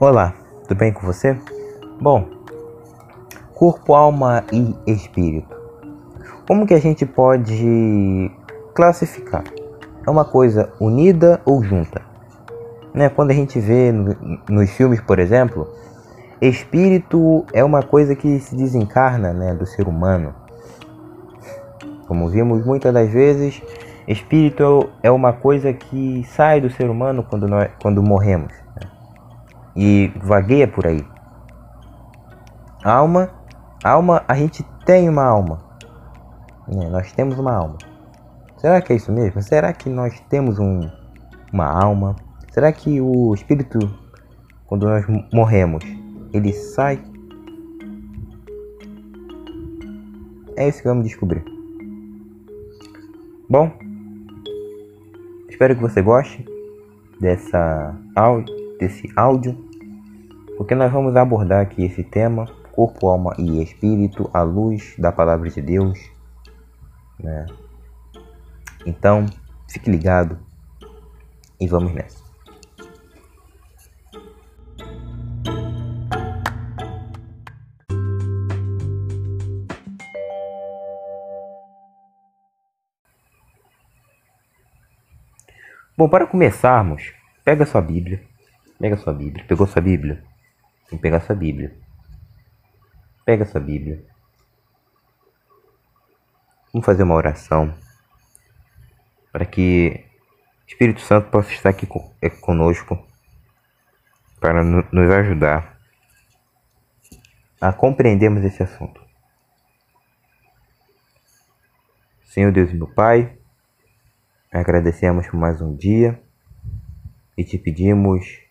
Olá, tudo bem com você? Bom, corpo, alma e espírito. Como que a gente pode classificar? É uma coisa unida ou junta? Né? Quando a gente vê no, nos filmes, por exemplo, espírito é uma coisa que se desencarna né, do ser humano. Como vimos muitas das vezes, espírito é uma coisa que sai do ser humano quando, nós, quando morremos e vagueia por aí. Alma, alma, a gente tem uma alma. É, nós temos uma alma. Será que é isso mesmo? Será que nós temos um, uma alma? Será que o espírito, quando nós morremos, ele sai? É isso que vamos descobrir. Bom, espero que você goste dessa desse áudio porque nós vamos abordar aqui esse tema, corpo, alma e espírito, à luz da palavra de Deus. Né? Então, fique ligado e vamos nessa. Bom, para começarmos, pega sua Bíblia. Pega sua Bíblia. Pegou sua Bíblia? Tem que pegar sua Bíblia. Pega sua Bíblia. Vamos fazer uma oração para que o Espírito Santo possa estar aqui é, conosco para nos ajudar a compreendermos esse assunto. Senhor Deus e meu Pai, agradecemos por mais um dia e te pedimos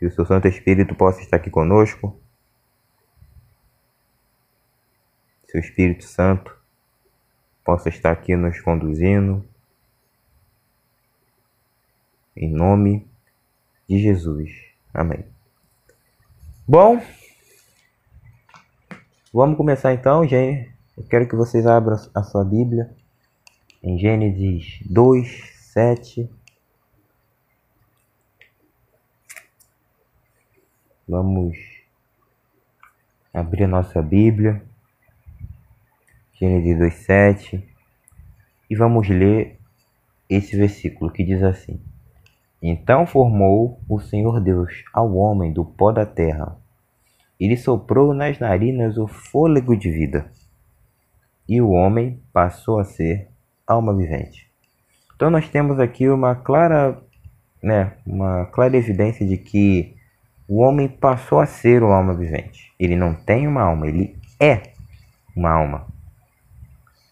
que o seu Santo Espírito possa estar aqui conosco. Seu Espírito Santo possa estar aqui nos conduzindo. Em nome de Jesus. Amém. Bom, vamos começar então, gente. Eu quero que vocês abram a sua Bíblia em Gênesis 2, 7 Vamos abrir a nossa Bíblia, Gênesis 2,7, e vamos ler esse versículo que diz assim: Então formou o Senhor Deus ao homem do pó da terra, e lhe soprou nas narinas o fôlego de vida, e o homem passou a ser alma vivente. Então nós temos aqui uma clara, né, uma clara evidência de que o homem passou a ser uma alma vivente. Ele não tem uma alma, ele é uma alma.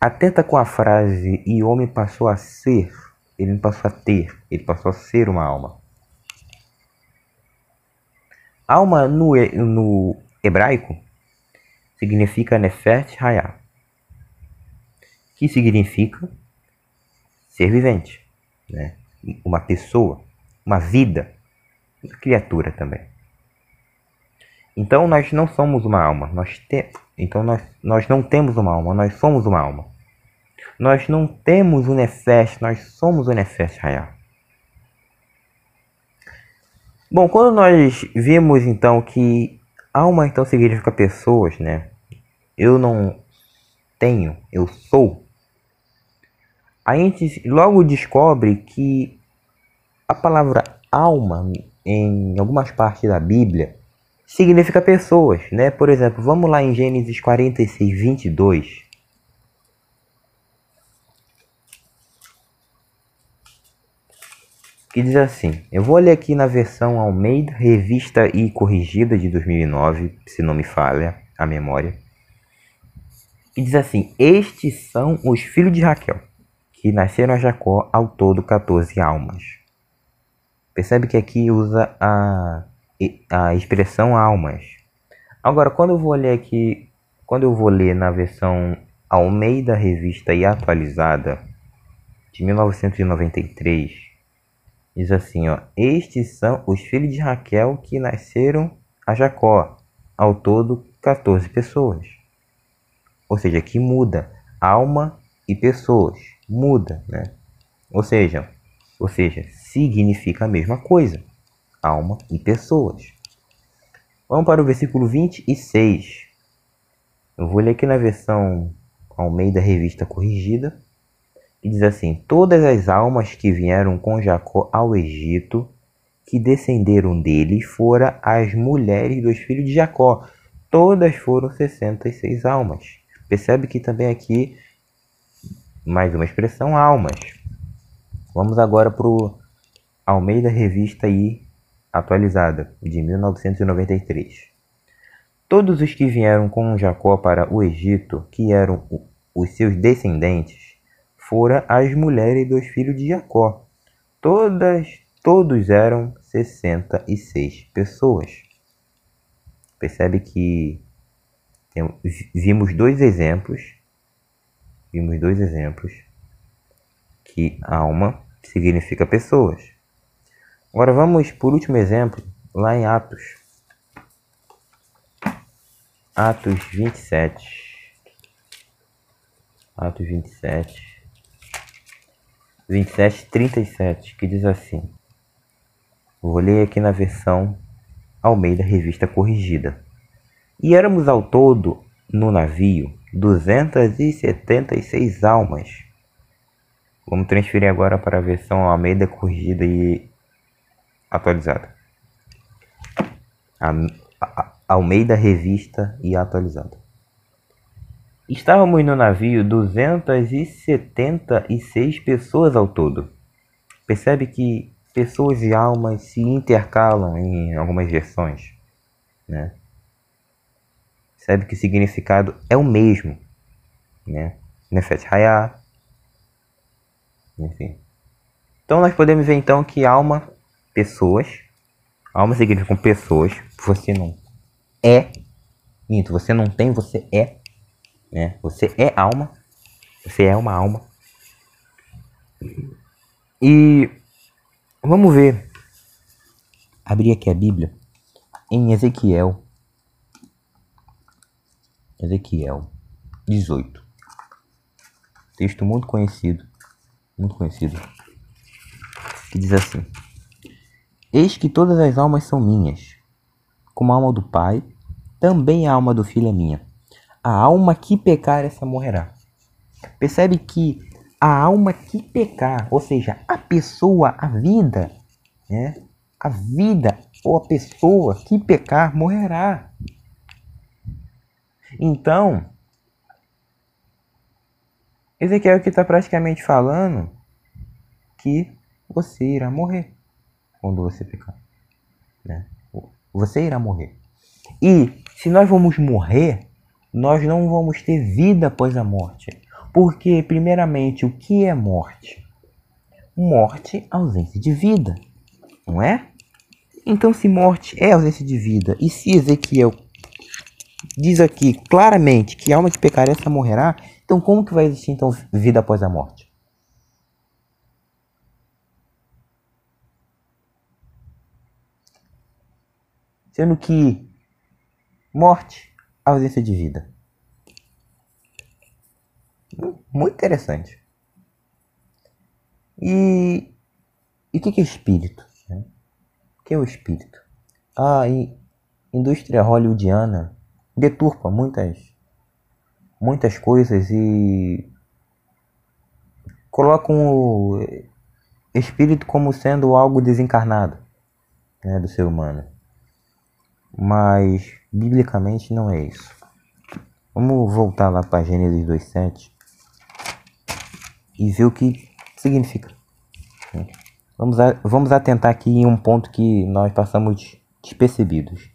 Atenta com a frase e o homem passou a ser. Ele não passou a ter, ele passou a ser uma alma. Alma no, no hebraico significa Nefet Hayah, que significa ser vivente, né? uma pessoa, uma vida, uma criatura também. Então nós não somos uma alma. Nós te... Então nós, nós não temos uma alma, nós somos uma alma. Nós não temos o Nefesh, nós somos o Nefesh Hayah. Bom, quando nós vimos então que alma então significa pessoas, né? Eu não tenho, eu sou. A gente logo descobre que a palavra alma em algumas partes da Bíblia significa pessoas, né? Por exemplo, vamos lá em Gênesis 46, 22. Que diz assim: Eu vou ler aqui na versão Almeida, revista e corrigida de 2009, se não me falha a memória. Que diz assim: Estes são os filhos de Raquel, que nasceram a Jacó, ao todo 14 almas. Percebe que aqui usa a a expressão almas. Agora, quando eu vou ler aqui, quando eu vou ler na versão Almeida Revista e Atualizada de 1993, diz assim, ó: Estes são os filhos de Raquel que nasceram a Jacó, ao todo 14 pessoas. Ou seja, que muda alma e pessoas, muda, né? Ou seja, ou seja, significa a mesma coisa alma e pessoas. Vamos para o versículo 26. Eu vou ler aqui na versão Almeida Revista Corrigida. E diz assim: Todas as almas que vieram com Jacó ao Egito, que descenderam dele, foram as mulheres dos filhos de Jacó. Todas foram 66 almas. Percebe que também aqui, mais uma expressão, almas. Vamos agora para o Almeida Revista aí, atualizada, de 1993. Todos os que vieram com Jacó para o Egito, que eram os seus descendentes, foram as mulheres dos filhos de Jacó. Todas, todos eram 66 pessoas. Percebe que vimos dois exemplos. Vimos dois exemplos que alma significa pessoas. Agora vamos por último exemplo lá em Atos. Atos 27. Atos 27. 27, 37, que diz assim. Vou ler aqui na versão Almeida Revista Corrigida. E éramos ao todo no navio 276 almas. Vamos transferir agora para a versão Almeida Corrigida e atualizada. A, a, Almeida Revista e atualizada. Estávamos no navio 276 pessoas ao todo. Percebe que pessoas e almas se intercalam em algumas versões, né? Percebe que o significado é o mesmo, né? Nefet Hayah, enfim. Então nós podemos ver então que alma, pessoas, alma significa pessoas, você não é, minto, você não tem, você é né? Você é alma. Você é uma alma. E vamos ver. Abrir aqui a Bíblia em Ezequiel. Ezequiel 18. Texto muito conhecido. Muito conhecido. Que diz assim: Eis que todas as almas são minhas, como a alma do Pai, também a alma do Filho é minha a alma que pecar, essa morrerá. Percebe que a alma que pecar, ou seja, a pessoa, a vida, né? a vida ou a pessoa que pecar morrerá. Então, Ezequiel que está praticamente falando que você irá morrer quando você pecar. Né? Você irá morrer. E se nós vamos morrer, nós não vamos ter vida após a morte. Porque, primeiramente, o que é morte? Morte, ausência de vida, não é? Então, se morte é ausência de vida, e se Ezequiel diz aqui claramente que a alma que pecar essa morrerá, então como que vai existir então vida após a morte? Sendo que morte ausência de vida. Muito interessante. E, o que, é espírito? Né? O que é o espírito? A indústria hollywoodiana deturpa muitas, muitas coisas e colocam o espírito como sendo algo desencarnado né, do ser humano. Mas biblicamente não é isso. Vamos voltar lá para Gênesis 2:7 e ver o que significa. Vamos, a, vamos atentar aqui em um ponto que nós passamos despercebidos.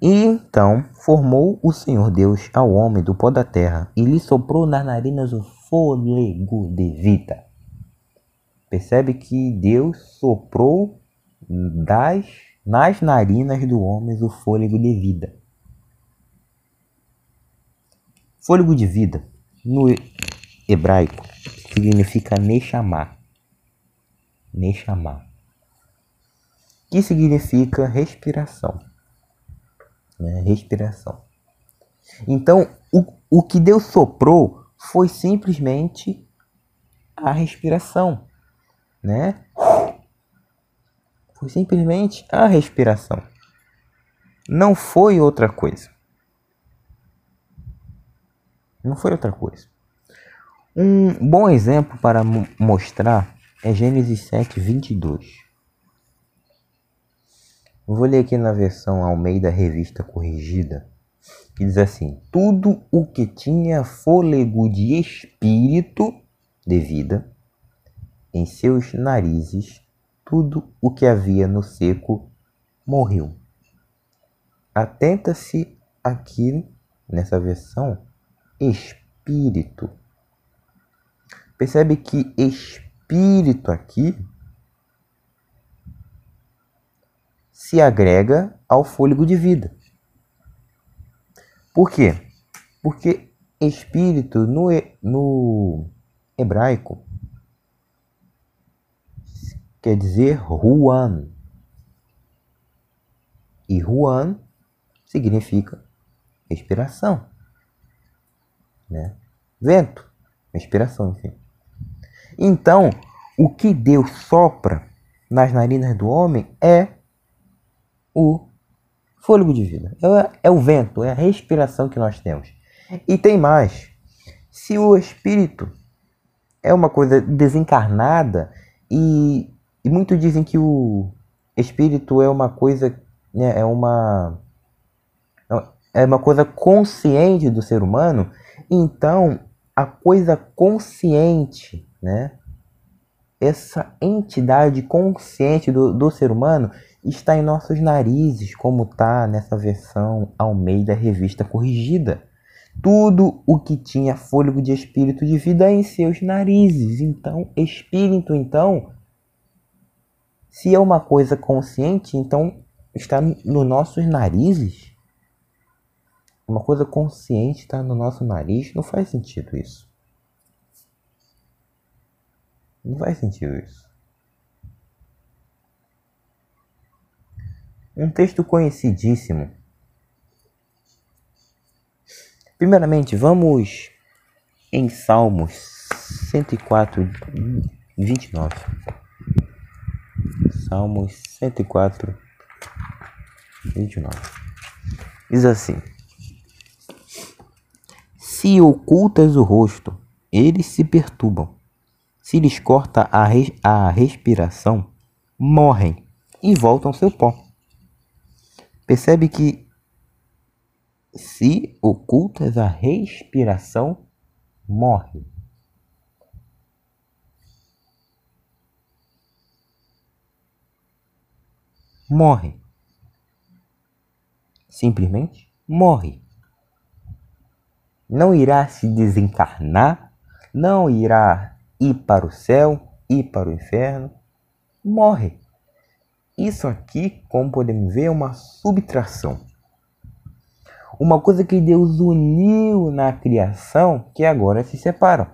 E então formou o Senhor Deus ao homem do pó da terra e lhe soprou nas narinas o fôlego de vida. Percebe que Deus soprou das nas narinas do homem o fôlego de vida. Fôlego de vida, no hebraico, significa Neshama. Neshama. Que significa respiração. Né? Respiração. Então, o, o que Deus soprou foi simplesmente a respiração, né? Foi simplesmente a respiração. não foi outra coisa. Não foi outra coisa. Um bom exemplo para mostrar é Gênesis 7, 22. Vou ler aqui na versão Almeida Revista Corrigida, que diz assim: Tudo o que tinha fôlego de espírito de vida em seus narizes, tudo o que havia no seco morreu. Atenta-se aqui nessa versão espírito. Percebe que espírito aqui se agrega ao fôlego de vida. Por quê? Porque espírito no, no hebraico quer dizer Ruan. E Ruan significa respiração. Né? Vento, respiração, enfim. Então, o que Deus sopra nas narinas do homem é o fôlego de vida. É, é o vento, é a respiração que nós temos. E tem mais. Se o espírito é uma coisa desencarnada e, e muitos dizem que o espírito é uma coisa, né, é uma é uma coisa consciente do ser humano, então a coisa consciente, né? Essa entidade consciente do, do ser humano está em nossos narizes, como está nessa versão Almeida Revista Corrigida. Tudo o que tinha fôlego de espírito de vida é em seus narizes. Então, espírito, então, se é uma coisa consciente, então está nos nossos narizes. Uma coisa consciente está no nosso nariz. Não faz sentido isso. Não faz sentido isso. Um texto conhecidíssimo. Primeiramente, vamos em Salmos 104, 29. Salmos 104, 29. Diz assim: Se ocultas o rosto, eles se perturbam. Se lhes corta a, res a respiração, morrem e voltam seu pó. Percebe que se ocultas a respiração, morre. Morre. Simplesmente morre não irá se desencarnar, não irá ir para o céu, ir para o inferno, morre. Isso aqui, como podemos ver, é uma subtração. Uma coisa que Deus uniu na criação que agora se separam.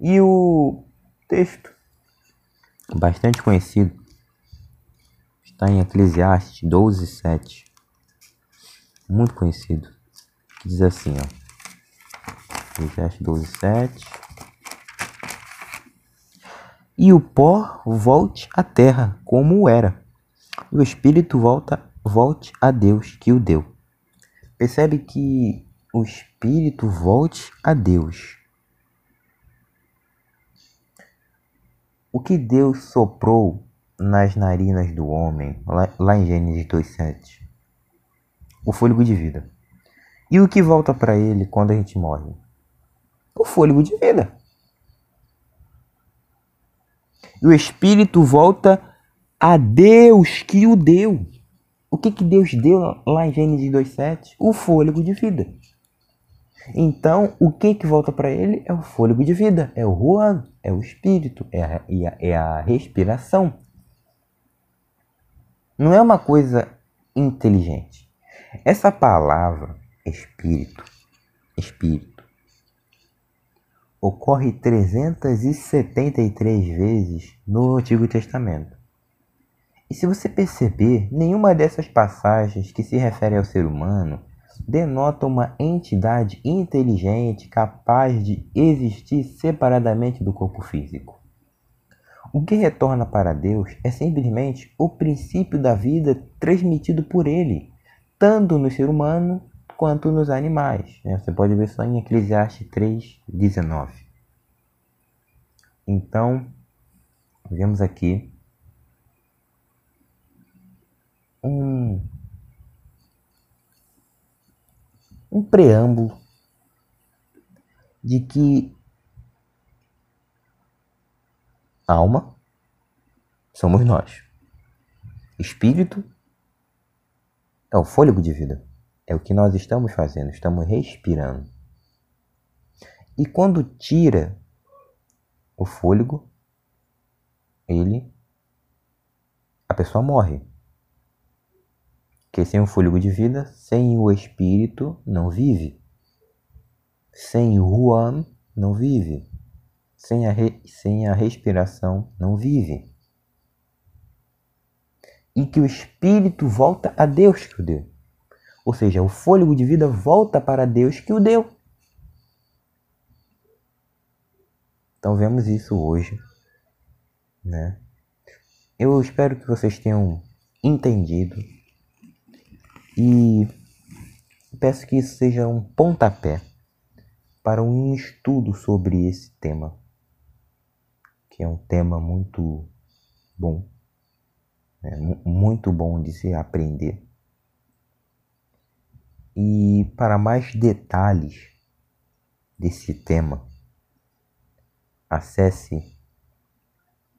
E o texto, bastante conhecido, Está em Eclesiastes 12, 7. Muito conhecido. Que diz assim, ó. Eclesiastes 12, 7. E o pó volte à terra como era. E o espírito volta, volte a Deus que o deu. Percebe que o espírito volte a Deus. O que Deus soprou nas narinas do homem, lá, em Gênesis 2,7. O fôlego de vida. E o que volta para ele quando a gente morre? O fôlego de vida. E o espírito volta a Deus que o deu. O que, que Deus deu lá em Gênesis 2,7? O fôlego de vida. Então, o que que volta para ele é o fôlego de vida, é o ruan, é o espírito, é a, é a respiração não é uma coisa inteligente. Essa palavra espírito, espírito, ocorre 373 vezes no Antigo Testamento. E se você perceber, nenhuma dessas passagens que se refere ao ser humano denota uma entidade inteligente capaz de existir separadamente do corpo físico. O que retorna para Deus é simplesmente o princípio da vida transmitido por Ele, tanto no ser humano quanto nos animais. Né? Você pode ver só em Eclesiastes 3, 19. Então, vemos aqui um, um preâmbulo de que alma somos nós, espírito é o fôlego de vida, é o que nós estamos fazendo, estamos respirando. E quando tira o fôlego, ele a pessoa morre. Porque sem o fôlego de vida, sem o espírito, não vive. Sem o Juan, não vive. Sem a, re, sem a respiração, não vive. E que o espírito volta a Deus que o deu. Ou seja, o fôlego de vida volta para Deus que o deu. Então vemos isso hoje, né? Eu espero que vocês tenham entendido e peço que isso seja um pontapé para um estudo sobre esse tema, que é um tema muito bom, né? muito bom de se aprender. E para mais detalhes desse tema, acesse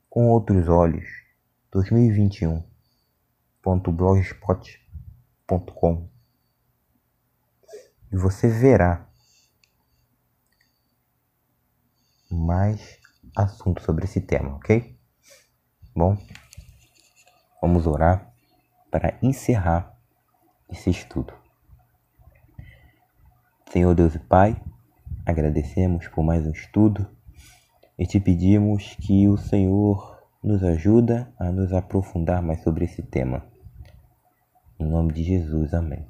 com outros olhos 2021.blogspot.com e você verá mais assuntos sobre esse tema, ok? Bom, vamos orar para encerrar esse estudo. Senhor Deus e Pai, agradecemos por mais um estudo e te pedimos que o Senhor nos ajuda a nos aprofundar mais sobre esse tema. Em nome de Jesus, amém.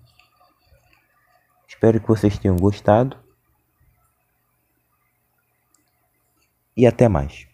Espero que vocês tenham gostado e até mais.